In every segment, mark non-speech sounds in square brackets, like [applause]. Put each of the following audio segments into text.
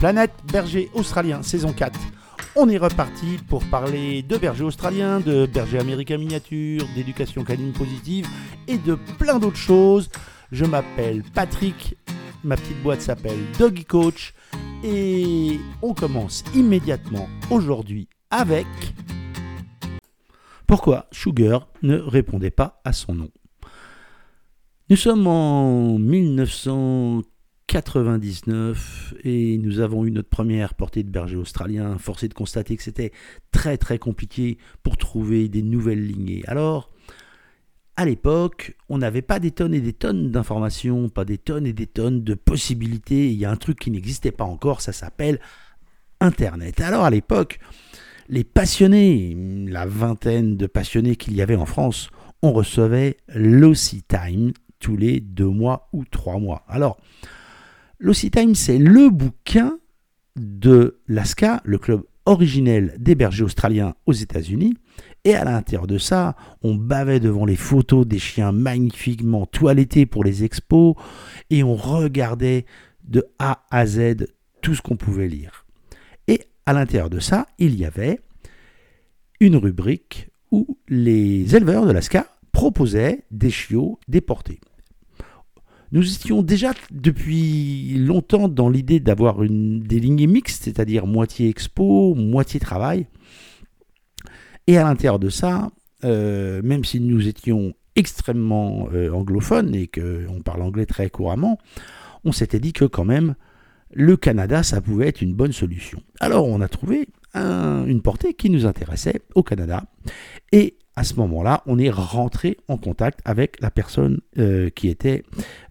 Planète Berger Australien, saison 4. On est reparti pour parler de berger australien, de berger américain miniature, d'éducation canine positive et de plein d'autres choses. Je m'appelle Patrick, ma petite boîte s'appelle Doggy Coach et on commence immédiatement aujourd'hui avec pourquoi Sugar ne répondait pas à son nom? Nous sommes en 1999 et nous avons eu notre première portée de berger australien. Forcé de constater que c'était très très compliqué pour trouver des nouvelles lignées. Alors, à l'époque, on n'avait pas des tonnes et des tonnes d'informations, pas des tonnes et des tonnes de possibilités. Il y a un truc qui n'existait pas encore, ça s'appelle Internet. Alors à l'époque, les passionnés, la vingtaine de passionnés qu'il y avait en France, on recevait l'Ossi Time tous les deux mois ou trois mois. Alors, l'Ossi Time, c'est le bouquin de l'ASCA, le club originel des bergers australiens aux États-Unis. Et à l'intérieur de ça, on bavait devant les photos des chiens magnifiquement toilettés pour les expos et on regardait de A à Z tout ce qu'on pouvait lire à l'intérieur de ça, il y avait une rubrique où les éleveurs de l'ASCA proposaient des chiots déportés. Nous étions déjà depuis longtemps dans l'idée d'avoir des lignées mixtes, c'est-à-dire moitié expo, moitié travail. Et à l'intérieur de ça, euh, même si nous étions extrêmement euh, anglophones et qu'on parle anglais très couramment, on s'était dit que quand même, le Canada, ça pouvait être une bonne solution. Alors on a trouvé une portée qui nous intéressait au Canada. Et à ce moment-là, on est rentré en contact avec la personne euh, qui était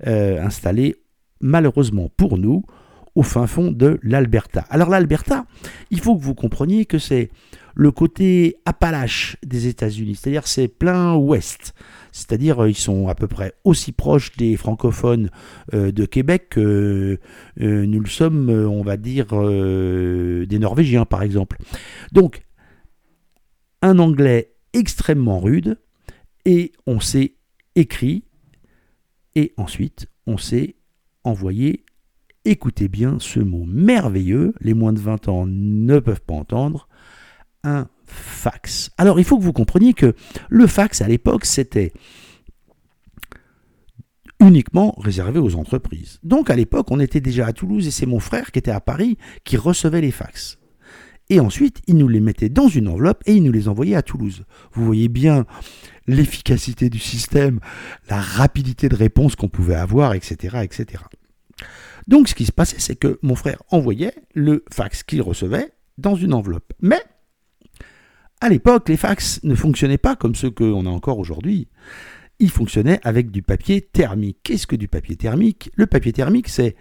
euh, installée, malheureusement pour nous, au fin fond de l'Alberta. Alors l'Alberta, il faut que vous compreniez que c'est le côté Appalache des États-Unis, c'est-à-dire c'est plein ouest. C'est-à-dire ils sont à peu près aussi proches des francophones euh, de Québec que euh, nous le sommes, on va dire, euh, des Norvégiens par exemple. Donc, un anglais extrêmement rude, et on s'est écrit, et ensuite on s'est envoyé écoutez bien ce mot merveilleux, les moins de 20 ans ne peuvent pas entendre, un fax. Alors il faut que vous compreniez que le fax à l'époque c'était uniquement réservé aux entreprises. Donc à l'époque on était déjà à Toulouse et c'est mon frère qui était à Paris qui recevait les fax. Et ensuite, il nous les mettait dans une enveloppe et il nous les envoyait à Toulouse. Vous voyez bien l'efficacité du système, la rapidité de réponse qu'on pouvait avoir, etc., etc. Donc ce qui se passait, c'est que mon frère envoyait le fax qu'il recevait dans une enveloppe. Mais à l'époque, les fax ne fonctionnaient pas comme ceux qu'on a encore aujourd'hui. Ils fonctionnaient avec du papier thermique. Qu'est-ce que du papier thermique? Le papier thermique, c'est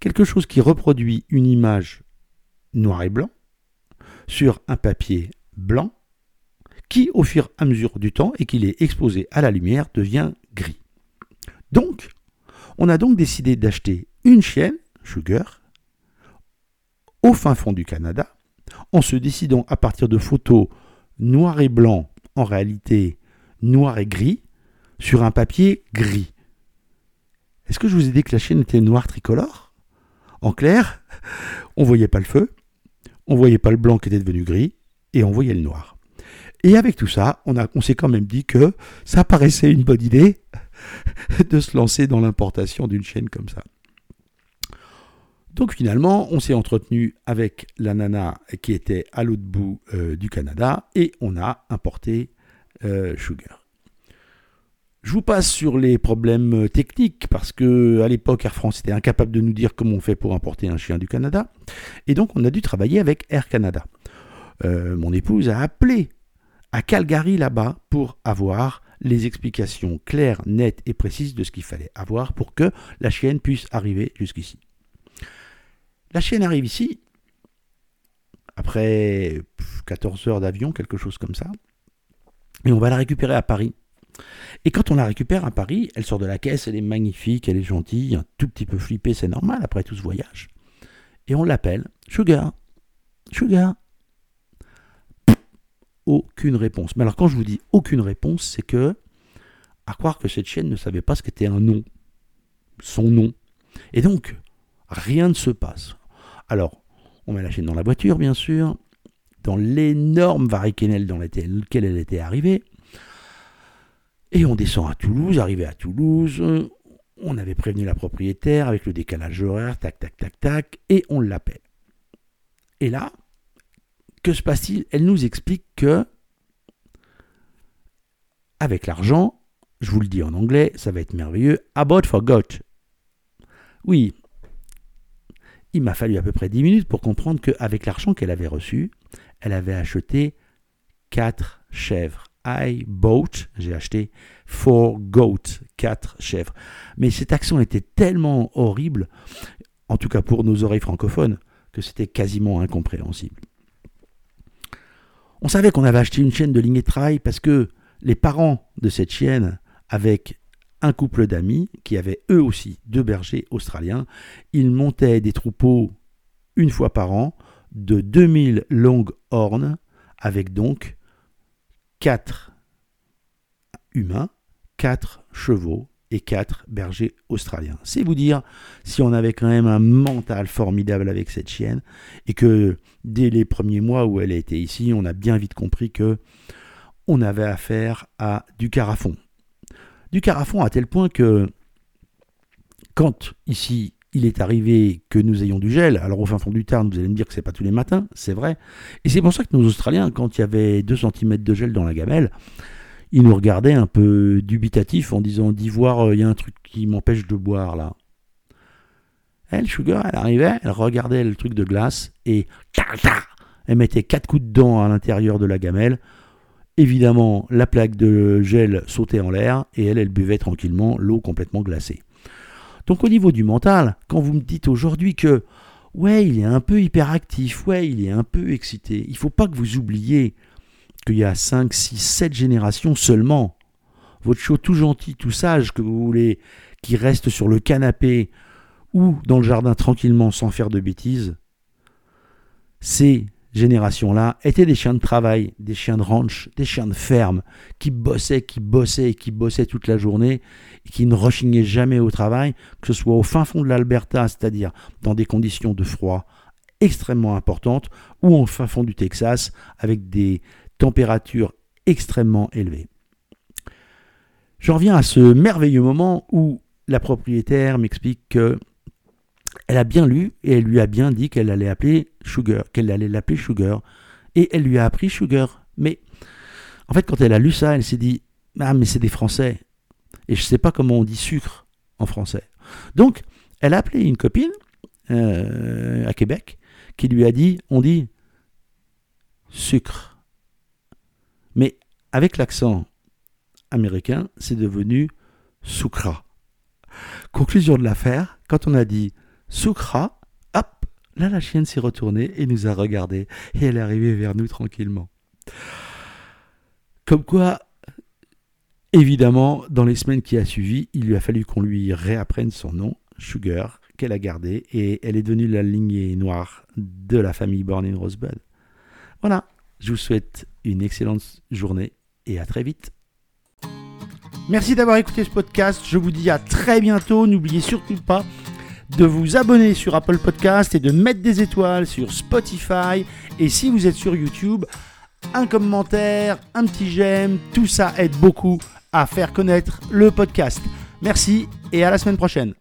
quelque chose qui reproduit une image noir et blanc sur un papier blanc qui, au fur et à mesure du temps et qu'il est exposé à la lumière, devient gris. Donc, on a donc décidé d'acheter une chienne, Sugar, au fin fond du Canada, en se décidant à partir de photos noir et blanc, en réalité noir et gris, sur un papier gris. Est-ce que je vous ai dit que la chienne était noire tricolore? En clair, on voyait pas le feu, on voyait pas le blanc qui était devenu gris, et on voyait le noir. Et avec tout ça, on, s'est quand même dit que ça paraissait une bonne idée [laughs] de se lancer dans l'importation d'une chaîne comme ça. Donc finalement, on s'est entretenu avec la nana qui était à l'autre bout euh, du Canada et on a importé euh, Sugar. Je vous passe sur les problèmes techniques parce que à l'époque Air France était incapable de nous dire comment on fait pour importer un chien du Canada et donc on a dû travailler avec Air Canada. Euh, mon épouse a appelé à Calgary là-bas pour avoir les explications claires, nettes et précises de ce qu'il fallait avoir pour que la chienne puisse arriver jusqu'ici. La chienne arrive ici, après 14 heures d'avion, quelque chose comme ça, et on va la récupérer à Paris. Et quand on la récupère à Paris, elle sort de la caisse, elle est magnifique, elle est gentille, un tout petit peu flippée, c'est normal après tout ce voyage. Et on l'appelle Sugar. Sugar. aucune réponse. Mais alors quand je vous dis aucune réponse, c'est que, à croire que cette chienne ne savait pas ce qu'était un nom, son nom. Et donc, rien ne se passe. Alors, On met la chaîne dans la voiture, bien sûr, dans l'énorme varicannel dans lequel elle était arrivée. Et on descend à Toulouse, arrivé à Toulouse, on avait prévenu la propriétaire avec le décalage horaire, tac, tac, tac, tac, et on l'appelle. Et là, que se passe-t-il? Elle nous explique que, avec l'argent, je vous le dis en anglais, ça va être merveilleux, about forgot. Oui, il m'a fallu à peu près 10 minutes pour comprendre qu'avec l'argent qu'elle avait reçu, elle avait acheté 4 chèvres. I bought, j'ai acheté four goats, 4 chèvres. Mais cet accent était tellement horrible, en tout cas pour nos oreilles francophones, que c'était quasiment incompréhensible. On savait qu'on avait acheté une chienne de lignée de travail parce que les parents de cette chienne, avec un couple d'amis qui avaient eux aussi deux bergers australiens, ils montaient des troupeaux une fois par an de 2000 horns avec donc 4 humains, 4 chevaux et 4 bergers australiens. C'est vous dire si on avait quand même un mental formidable avec cette chienne et que dès les premiers mois où elle été ici, on a bien vite compris que on avait affaire à du carafon. Du carafon à tel point que quand ici il est arrivé que nous ayons du gel. Alors au fin fond du Tarn, vous allez me dire que c'est pas tous les matins, c'est vrai. Et c'est pour ça que nos Australiens, quand il y avait 2 cm de gel dans la gamelle, ils nous regardaient un peu dubitatifs en disant d'Ivoire, euh, il y a un truc qui m'empêche de boire là. Elle, Sugar, elle arrivait, elle regardait le truc de glace et [clears throat] elle mettait quatre coups de dents à l'intérieur de la gamelle. Évidemment, la plaque de gel sautait en l'air et elle, elle buvait tranquillement l'eau complètement glacée. Donc au niveau du mental, quand vous me dites aujourd'hui que ouais, il est un peu hyperactif, ouais, il est un peu excité, il ne faut pas que vous oubliez qu'il y a 5, 6, 7 générations seulement. Votre chiot tout gentil, tout sage que vous voulez, qui reste sur le canapé ou dans le jardin tranquillement sans faire de bêtises, c'est génération-là étaient des chiens de travail, des chiens de ranch, des chiens de ferme, qui bossaient, qui bossaient qui bossaient toute la journée, et qui ne rechignaient jamais au travail, que ce soit au fin fond de l'Alberta, c'est-à-dire dans des conditions de froid extrêmement importantes, ou au fin fond du Texas, avec des températures extrêmement élevées. J'en reviens à ce merveilleux moment où la propriétaire m'explique que elle a bien lu et elle lui a bien dit qu'elle allait appeler Sugar, qu'elle allait l'appeler Sugar. Et elle lui a appris Sugar. Mais en fait, quand elle a lu ça, elle s'est dit Ah, mais c'est des Français. Et je ne sais pas comment on dit sucre en français. Donc, elle a appelé une copine euh, à Québec qui lui a dit On dit sucre. Mais avec l'accent américain, c'est devenu sucra. Conclusion de l'affaire, quand on a dit Soukra, hop, là la chienne s'est retournée et nous a regardé et elle est arrivée vers nous tranquillement. Comme quoi, évidemment, dans les semaines qui a suivi, il lui a fallu qu'on lui réapprenne son nom, Sugar, qu'elle a gardé et elle est devenue la lignée noire de la famille Born in Rosebud. Voilà, je vous souhaite une excellente journée et à très vite. Merci d'avoir écouté ce podcast. Je vous dis à très bientôt. N'oubliez surtout pas de vous abonner sur Apple Podcast et de mettre des étoiles sur Spotify. Et si vous êtes sur YouTube, un commentaire, un petit j'aime, tout ça aide beaucoup à faire connaître le podcast. Merci et à la semaine prochaine.